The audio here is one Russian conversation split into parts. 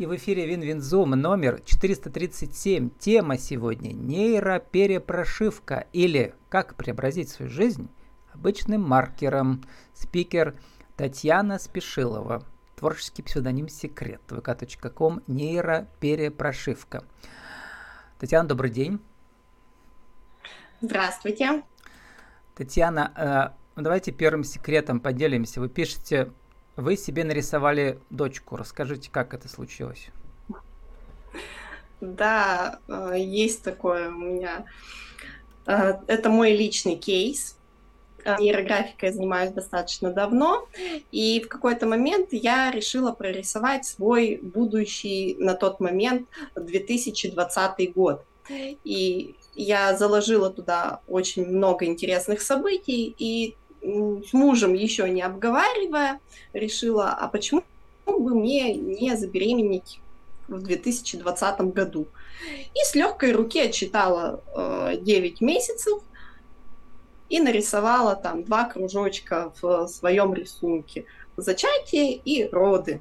И в эфире WinWinZoom номер 437. Тема сегодня – нейроперепрошивка или как преобразить свою жизнь обычным маркером. Спикер Татьяна Спешилова. Творческий псевдоним «Секрет». vk.com нейроперепрошивка. Татьяна, добрый день. Здравствуйте. Татьяна, э, давайте первым секретом поделимся. Вы пишете вы себе нарисовали дочку. Расскажите, как это случилось? Да, э, есть такое у меня. Э, это мой личный кейс. Э, нейрографикой занимаюсь достаточно давно, и в какой-то момент я решила прорисовать свой будущий на тот момент 2020 год. И я заложила туда очень много интересных событий, и с мужем еще не обговаривая, решила, а почему бы мне не забеременеть в 2020 году. И с легкой руки отчитала э, 9 месяцев и нарисовала там два кружочка в своем рисунке. Зачатие и роды.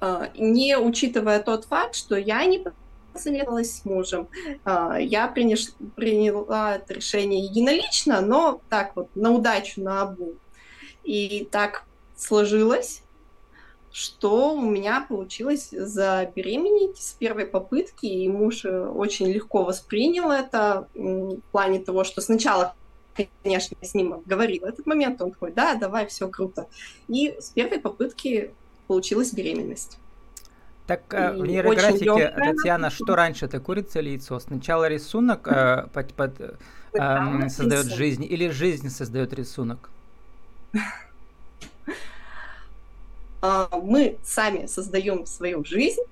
Э, не учитывая тот факт, что я не посоветовалась с мужем. А, я приняла это решение единолично, но так вот, на удачу, на обу. И так сложилось, что у меня получилось забеременеть с первой попытки, и муж э, очень легко воспринял это в плане того, что сначала конечно, с ним обговорила этот момент, он такой, да, давай, все круто. И с первой попытки получилась беременность. Так э, в нейрографике, Татьяна, что раньше, это курица или яйцо? Сначала рисунок э, под, под, э, создает жизнь или жизнь создает рисунок? А, мы сами создаем свою жизнь,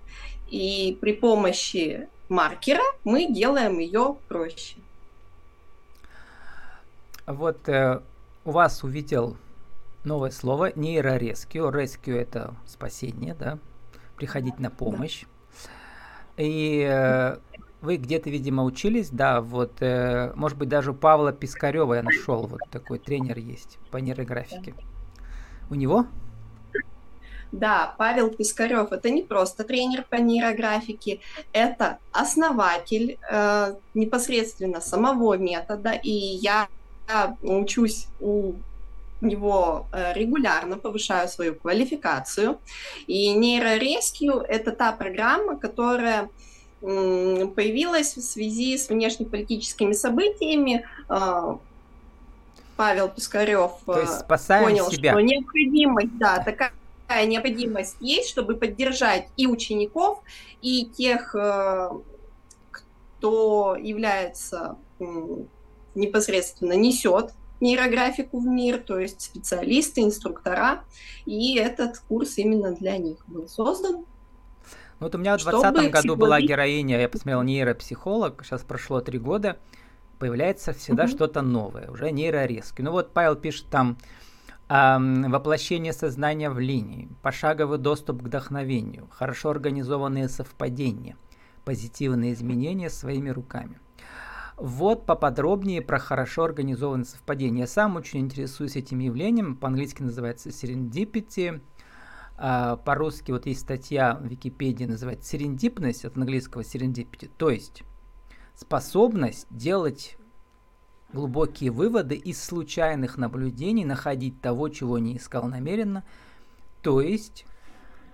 и при помощи маркера мы делаем ее проще. Вот э, у вас увидел новое слово нейрорескью. Rescue это спасение, да? Приходить на помощь. И э, вы где-то, видимо, учились, да, вот, э, может быть, даже у Павла Пискарева я нашел, вот такой тренер есть по нейрографике. У него? Да, Павел Пискарев это не просто тренер по нейрографике, это основатель э, непосредственно самого метода, и я учусь у него э, регулярно повышаю свою квалификацию. И нейрорескью – это та программа, которая появилась в связи с внешнеполитическими событиями. А, Павел Пускарев э, понял, себя. что необходимость, да, такая необходимость есть, чтобы поддержать и учеников, и тех, э, кто является непосредственно несет нейрографику в мир, то есть специалисты, инструктора, и этот курс именно для них был создан. Вот у меня в 2020 году была героиня, я посмотрел нейропсихолог, сейчас прошло три года, появляется всегда угу. что-то новое, уже нейрорезки. Ну вот Павел пишет там эм, воплощение сознания в линии, пошаговый доступ к вдохновению, хорошо организованные совпадения, позитивные изменения своими руками. Вот поподробнее про хорошо организованное совпадение. Я сам очень интересуюсь этим явлением. По-английски называется serendipity. А, по-русски вот есть статья в Википедии, называется серендипность, от английского serendipity. То есть способность делать глубокие выводы из случайных наблюдений, находить того, чего не искал намеренно. То есть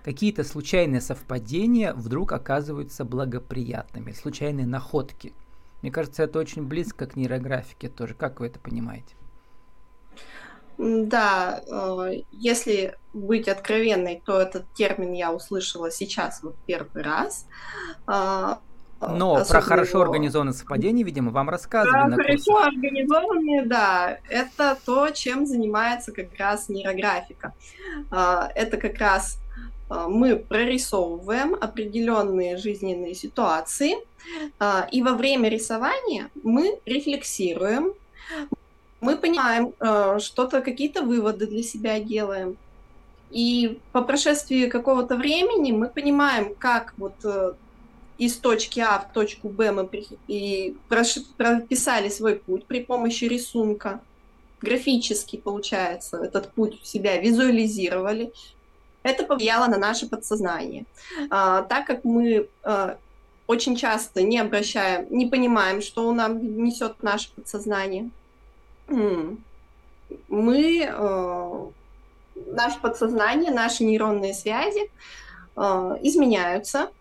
какие-то случайные совпадения вдруг оказываются благоприятными, случайные находки – мне кажется, это очень близко к нейрографике тоже. Как вы это понимаете? Да, э, если быть откровенной, то этот термин я услышала сейчас вот первый раз. А, Но Особенно про хорошо организованное совпадение, видимо, вам рассказывали. Про хорошо организованные, да, это то, чем занимается как раз нейрографика. А, это как раз мы прорисовываем определенные жизненные ситуации, а, и во время рисования мы рефлексируем, мы понимаем, а, что-то, какие-то выводы для себя делаем. И по прошествии какого-то времени мы понимаем, как вот э, из точки А в точку Б мы и прописали свой путь при помощи рисунка. Графически, получается, этот путь себя визуализировали, Это повлияло на наше подсознание. А, так как мы а, очень часто не обращаем, не понимаем, что нам несет наше подсознание, мы, а, наше подсознание, наши нейронные связи а, изменяются,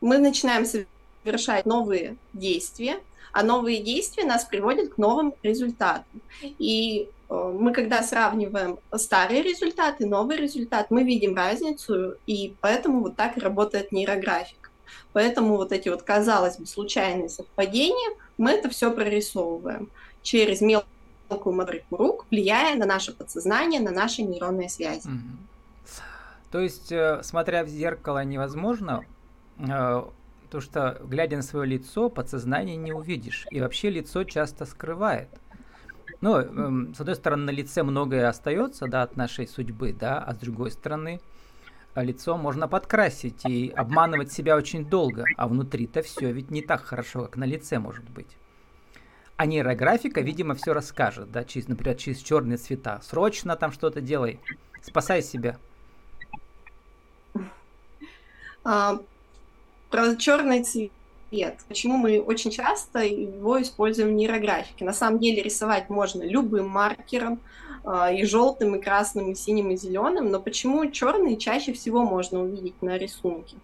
мы начинаем совершать новые действия, а новые действия нас приводят к новым результатам. И мы, когда сравниваем старые результаты, новый результат, мы видим разницу, и поэтому вот так работает нейрографика. Поэтому вот эти вот, казалось бы, случайные совпадения, мы это все прорисовываем через мелкую моторику рук, влияя на наше подсознание, на наши нейронные связи. То есть, э, смотря в зеркало, невозможно э, то что, глядя на свое лицо, подсознание не увидишь. И вообще лицо часто скрывает. Ну, эм, с одной стороны, на лице многое остается, да, от нашей судьбы, да, а с другой стороны, лицо можно подкрасить и обманывать себя очень долго, а внутри-то все ведь не так хорошо, как на лице может быть. А нейрографика, видимо, все расскажет, да, через, например, через черные цвета. Срочно там что-то делай, спасай себя. А, про черный цвет. Почему мы очень часто его используем в нейрографике? На самом деле рисовать можно любым маркером, а, и желтым, и красным, и синим, и зеленым, но почему черный чаще всего можно увидеть на рисунке?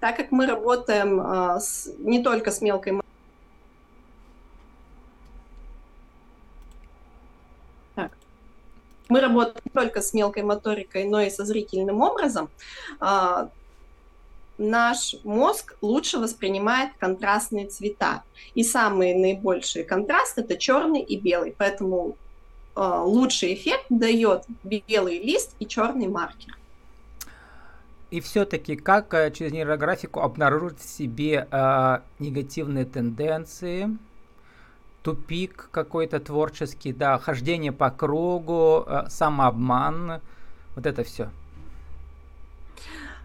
Так как мы работаем а, с, не только с мелкой мы работаем не только с мелкой моторикой, но и со зрительным образом, а, наш мозг лучше воспринимает контрастные цвета. И самые наибольшие контрасты это черный и белый. Поэтому э, лучший эффект дает белый лист и черный маркер. И все-таки как э, через нейрографику обнаружить в себе э, негативные тенденции, тупик какой-то творческий, да, хождение по кругу, э, самообман, вот это все.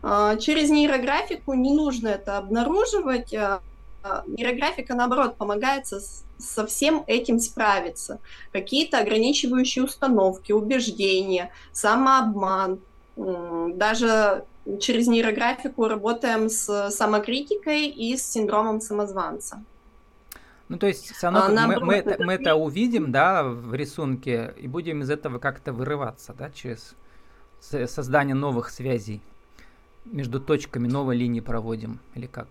А, через нейрографику не нужно это обнаруживать. А, а, нейрографика, наоборот, помогает со всем этим справиться. Какие-то ограничивающие установки, убеждения, самообман. Даже через нейрографику работаем с самокритикой и с синдромом самозванца. Ну, то есть, все равно а, мы, мы, это, мы это увидим, да, в рисунке, и будем из этого как-то вырываться, да, через создание новых связей между точками новой линии проводим или как?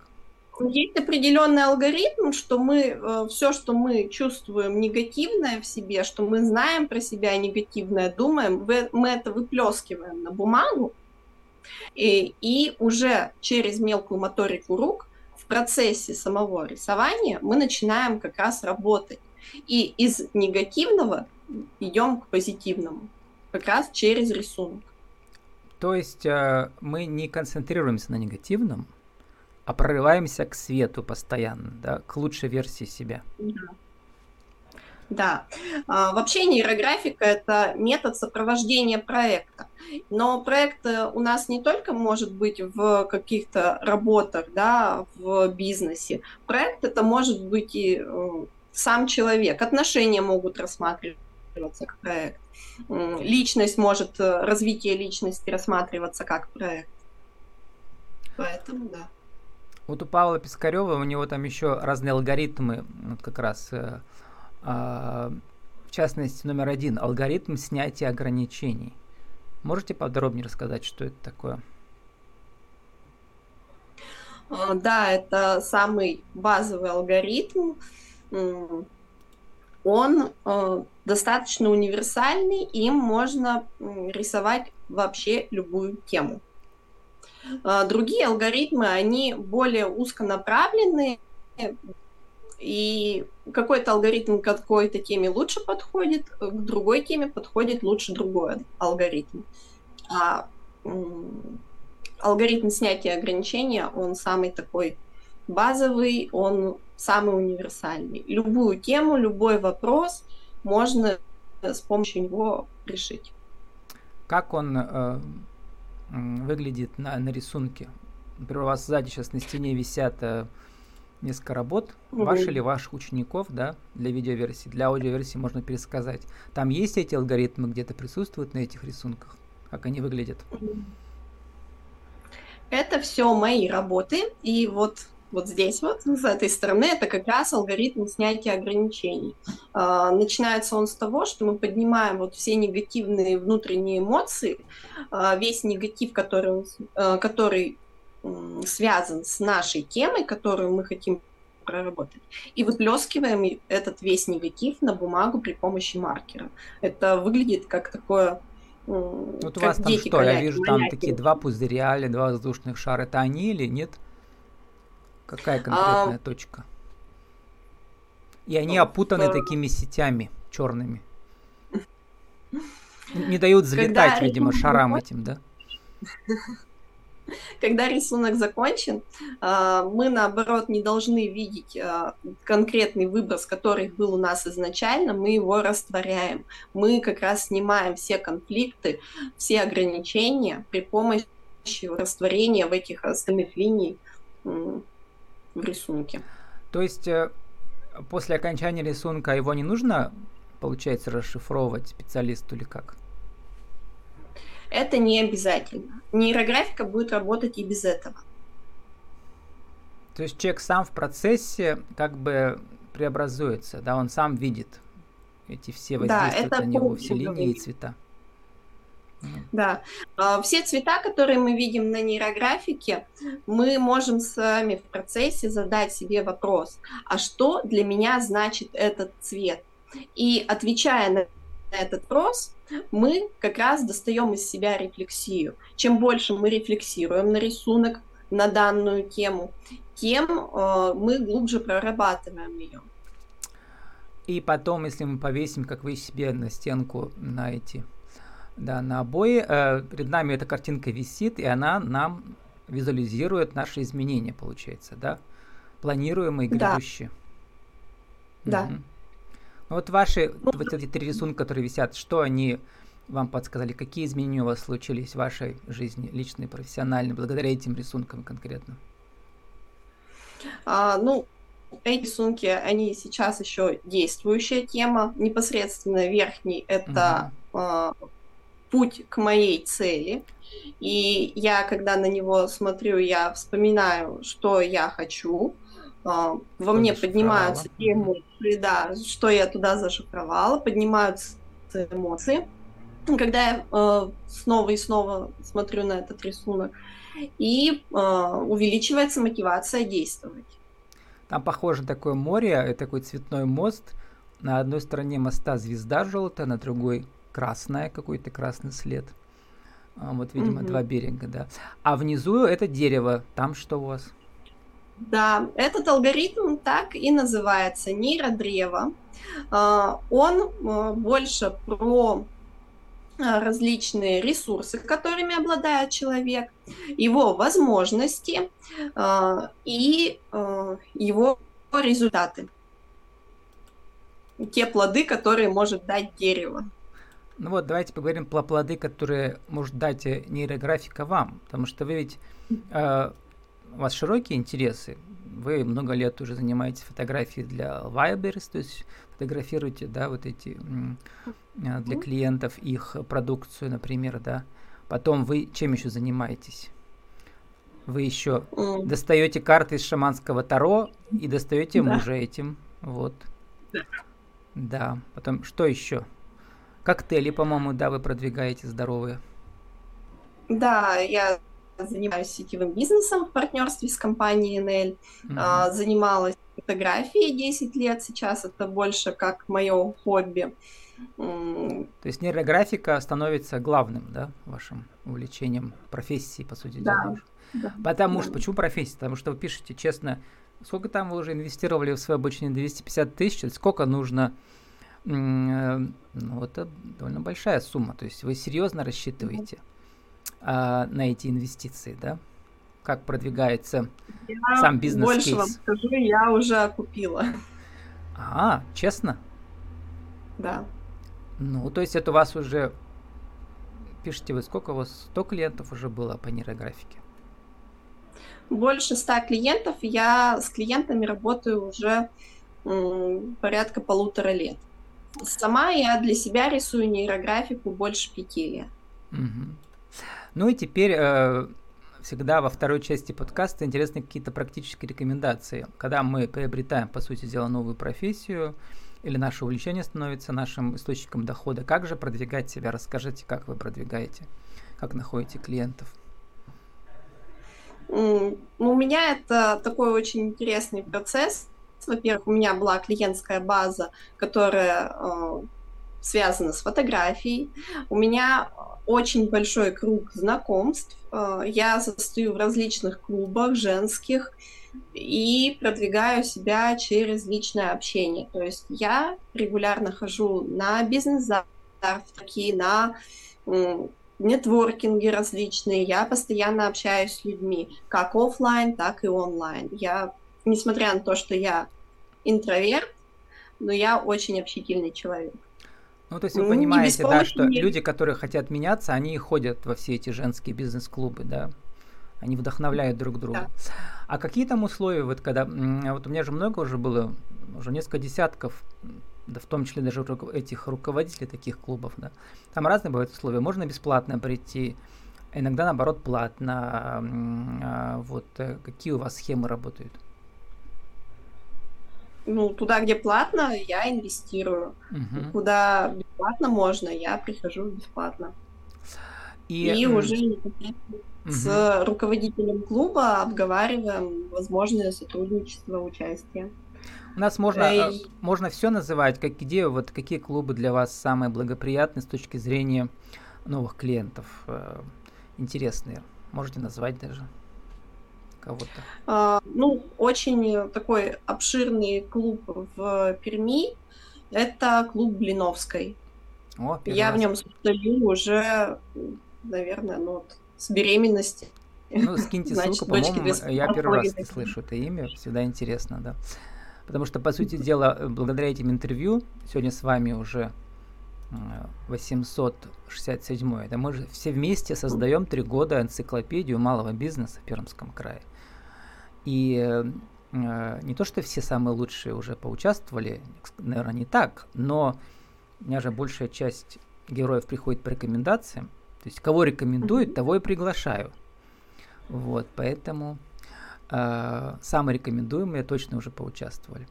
Есть определенный алгоритм, что мы э, все, что мы чувствуем негативное в себе, что мы знаем про себя негативное, думаем, мы это выплескиваем на бумагу, и, и уже через мелкую моторику рук в процессе самого рисования мы начинаем как раз работать. И из негативного идем к позитивному, как раз через рисунок. То есть э, мы не концентрируемся на негативном, а прорываемся к свету постоянно, да, к лучшей версии себя. Да. А, вообще нейрографика – это метод сопровождения проекта. Но проект э, у нас не только может быть в каких-то работах, да, в бизнесе. Проект – это может быть и э, сам человек. Отношения могут рассматриваться как проект личность может, э, развитие личности рассматриваться как проект. Поэтому да. Вот у Павла Пискарева, у него там еще разные алгоритмы, вот как раз, э, э, в частности, номер один, алгоритм снятия ограничений. Можете подробнее рассказать, что это такое? А, да, это самый базовый алгоритм. Он э, достаточно универсальный, им можно рисовать вообще любую тему. А, другие алгоритмы, они более узконаправленные, и какой-то алгоритм к какой-то теме лучше подходит, к другой теме подходит лучше другой алгоритм. А алгоритм снятия ограничения, он самый такой базовый, он самый универсальный. Любую тему, любой вопрос – можно с помощью него решить. Как он э, выглядит на, на рисунке? Например, у вас сзади сейчас на стене висят э, несколько работ, угу. ваши или ваших учеников, да, для видеоверсии, для аудиоверсии можно пересказать. Там есть эти алгоритмы где-то присутствуют на этих рисунках? Как они выглядят? Это все мои работы, и вот вот здесь вот, с этой стороны, это как раз алгоритм снятия ограничений. А, начинается он с того, что мы поднимаем вот все негативные внутренние эмоции, а, весь негатив, который, а, который связан с нашей темой, которую мы хотим проработать, и выплескиваем этот весь негатив на бумагу при помощи маркера. Это выглядит как такое вот у вас там что? Я вижу там такие два пузыря или два воздушных шара. Это они или нет? Какая конкретная а... точка? И они опутаны в... такими сетями черными. Не дают взлетать, Когда видимо, шарам этим, да? Когда рисунок закончен, а, мы, наоборот, не должны видеть а, конкретный выброс, который был у нас изначально, мы его растворяем. Мы как раз снимаем все конфликты, все ограничения при помощи растворения в этих остальных линий в рисунке. То есть э, после окончания рисунка его не нужно, получается, расшифровывать специалисту или как? Это не обязательно. Нейрографика будет работать и без этого. То есть человек сам в процессе как бы преобразуется, да, он сам видит эти все воздействия да, на него, все линии и цвета. Да. А, все цвета, которые мы видим на нейрографике, мы можем с вами в процессе задать себе вопрос, а что для меня значит этот цвет? И отвечая на этот вопрос, мы как раз достаем из себя рефлексию. Чем больше мы рефлексируем на рисунок, на данную тему, тем э, мы глубже прорабатываем ее. И потом, если мы повесим, как вы себе на стенку на эти да, на обои. Э, перед нами эта картинка висит, и она нам визуализирует наши изменения, получается, да? Планируемые, грядущие. Да. Угу. Ну, вот ваши ну, вот эти три рисунка, которые висят, что они вам подсказали? Какие изменения у вас случились в вашей жизни, личной, профессиональной, благодаря этим рисункам конкретно? А, ну, эти рисунки, они сейчас еще действующая тема. Непосредственно верхний это угу. а, путь к моей цели. И я, когда на него смотрю, я вспоминаю, что я хочу. А, во мне поднимаются те эмоции, да, что я туда зашифровала, поднимаются эмоции. Когда я э, снова и снова смотрю на этот рисунок, и э, увеличивается мотивация действовать. Там похоже такое море, такой цветной мост. На одной стороне моста звезда желтая, на другой красная, какой-то красный след. А, вот, видимо, угу. два берега, да. А внизу это дерево. Там что у вас? Да, этот алгоритм так и называется нейродрево. А, он а, больше про различные ресурсы, которыми обладает человек, его возможности и его результаты. Те плоды, которые может дать дерево. Ну вот, давайте поговорим про плоды, которые может дать э, нейрографика вам, потому что вы ведь, э, у вас широкие интересы, вы много лет уже занимаетесь фотографией для Wildberries, то есть фотографируете, да, вот эти э, для клиентов их продукцию, например, да. Потом вы чем еще занимаетесь? Вы еще достаете карты из шаманского таро и достаете да. мужа этим, вот. Да. да. Потом что еще? Коктейли, по-моему, да, вы продвигаете здоровые. Да, я занимаюсь сетевым бизнесом в партнерстве с компанией NL. Mm-hmm. А, занималась фотографией 10 лет, сейчас это больше как мое хобби. То есть нейрографика становится главным, да, вашим увлечением профессии, по сути да. дела. Да. Потому да. что, почему профессия? Потому что вы пишете честно, сколько там вы уже инвестировали в свое обучение? 250 тысяч? Сколько нужно ну, это довольно большая сумма. То есть вы серьезно рассчитываете а, на эти инвестиции, да? Как продвигается я сам бизнес Больше кейс? вам скажу, я уже купила. А, честно? Да. Ну, то есть это у вас уже... Пишите вы, сколько у вас? 100 клиентов уже было по нейрографике? Больше 100 клиентов. Я с клиентами работаю уже порядка полутора лет. Сама я для себя рисую нейрографику больше пяти лет. Угу. Ну и теперь э, всегда во второй части подкаста интересны какие-то практические рекомендации. Когда мы приобретаем, по сути дела, новую профессию, или наше увлечение становится нашим источником дохода, как же продвигать себя? Расскажите, как вы продвигаете, как находите клиентов? Ну, у меня это такой очень интересный процесс. Во-первых, у меня была клиентская база, которая э, связана с фотографией. У меня очень большой круг знакомств. Э, я состою в различных клубах женских и продвигаю себя через личное общение. То есть я регулярно хожу на бизнес-завтраки, на нетворкинги различные, я постоянно общаюсь с людьми, как офлайн, так и онлайн. Я, несмотря на то, что я интроверт, но я очень общительный человек. Ну, то есть вы понимаете, да, что люди, которые хотят меняться, они ходят во все эти женские бизнес-клубы, да? Они вдохновляют друг друга. Да. А какие там условия, вот когда, вот у меня же много уже было, уже несколько десятков, да в том числе даже этих руководителей таких клубов, да, там разные бывают условия. Можно бесплатно прийти, иногда наоборот платно. А, вот э, какие у вас схемы работают? Ну, туда, где платно, я инвестирую. Угу. Куда бесплатно можно, я прихожу бесплатно. И, и уже непосредственно угу. с руководителем клуба обговариваем возможное сотрудничество, участие. У нас можно, э, можно все называть, как где, вот какие клубы для вас самые благоприятные с точки зрения новых клиентов, э, интересные. Можете назвать даже кого-то? А, ну, очень такой обширный клуб в Перми. Это клуб Блиновской. О, Я в нем состою уже, наверное, ну, вот, с беременности. Ну, скиньте ссылку, по-моему, я первый раз слышу это имя, всегда интересно, да. Потому что, по сути дела, благодаря этим интервью, сегодня с вами уже 867 это мы же все вместе создаем три года энциклопедию малого бизнеса в Пермском крае. И э, не то, что все самые лучшие уже поучаствовали, наверное, не так, но у меня же большая часть героев приходит по рекомендациям. То есть кого рекомендуют, того и приглашаю. Вот, поэтому э, самые рекомендуемые точно уже поучаствовали.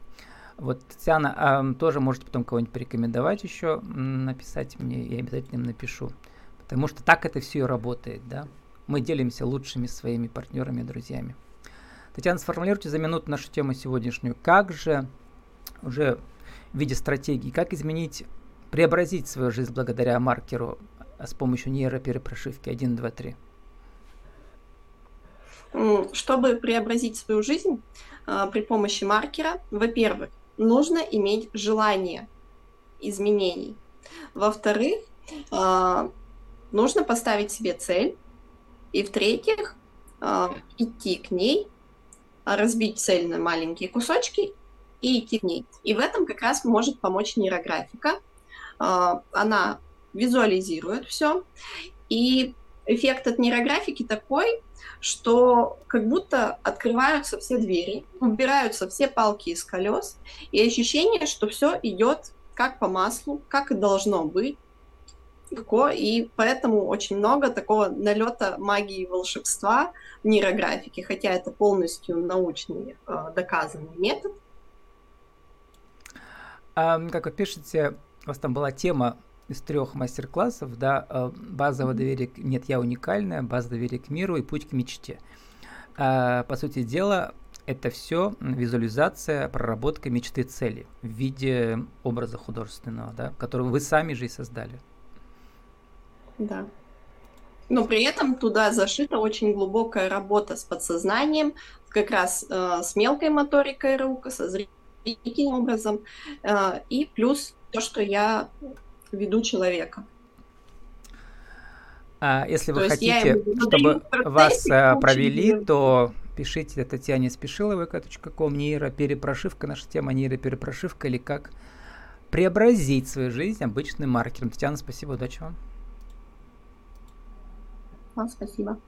Вот, Татьяна, э, тоже можете потом кого-нибудь порекомендовать еще, написать мне, я обязательно им напишу. Потому что так это все и работает, да. Мы делимся лучшими своими партнерами, друзьями. Татьяна, сформулируйте за минуту нашу тему сегодняшнюю. Как же уже в виде стратегии, как изменить, преобразить свою жизнь благодаря маркеру а с помощью нейроперепрошивки 1, 2, 3? Чтобы преобразить свою жизнь э, при помощи маркера, во-первых, нужно иметь желание изменений. Во-вторых, э, нужно поставить себе цель. И в-третьих, идти к ней разбить цель на маленькие кусочки и идти к ней. И в этом как раз может помочь нейрографика. А, она визуализирует все. И эффект от нейрографики такой, что как будто открываются все двери, убираются все палки из колес, и ощущение, что все идет как по маслу, как и должно быть, легко, и поэтому очень много такого налета магии и волшебства в нейрографике, хотя это полностью научный э, доказанный метод. А, как вы пишете, у вас там была тема из трех мастер-классов, да, э, базовое доверие, нет, я уникальная, база доверия к миру и путь к мечте. А, по сути дела, это все визуализация, проработка мечты цели в виде образа художественного, да, который вы сами же и создали. Да. Но при этом туда зашита очень глубокая работа с подсознанием, как раз э, с мелкой моторикой рук, со зрительным образом, э, и плюс то, что я веду человека. А если вы то хотите, чтобы вас э, провели, то пишите Татьяне Спешиловой, ком нейроперепрошивка, наша тема нейроперепрошивка, или как преобразить свою жизнь обычным маркером. Татьяна, спасибо, удачи вам. Вам спасибо.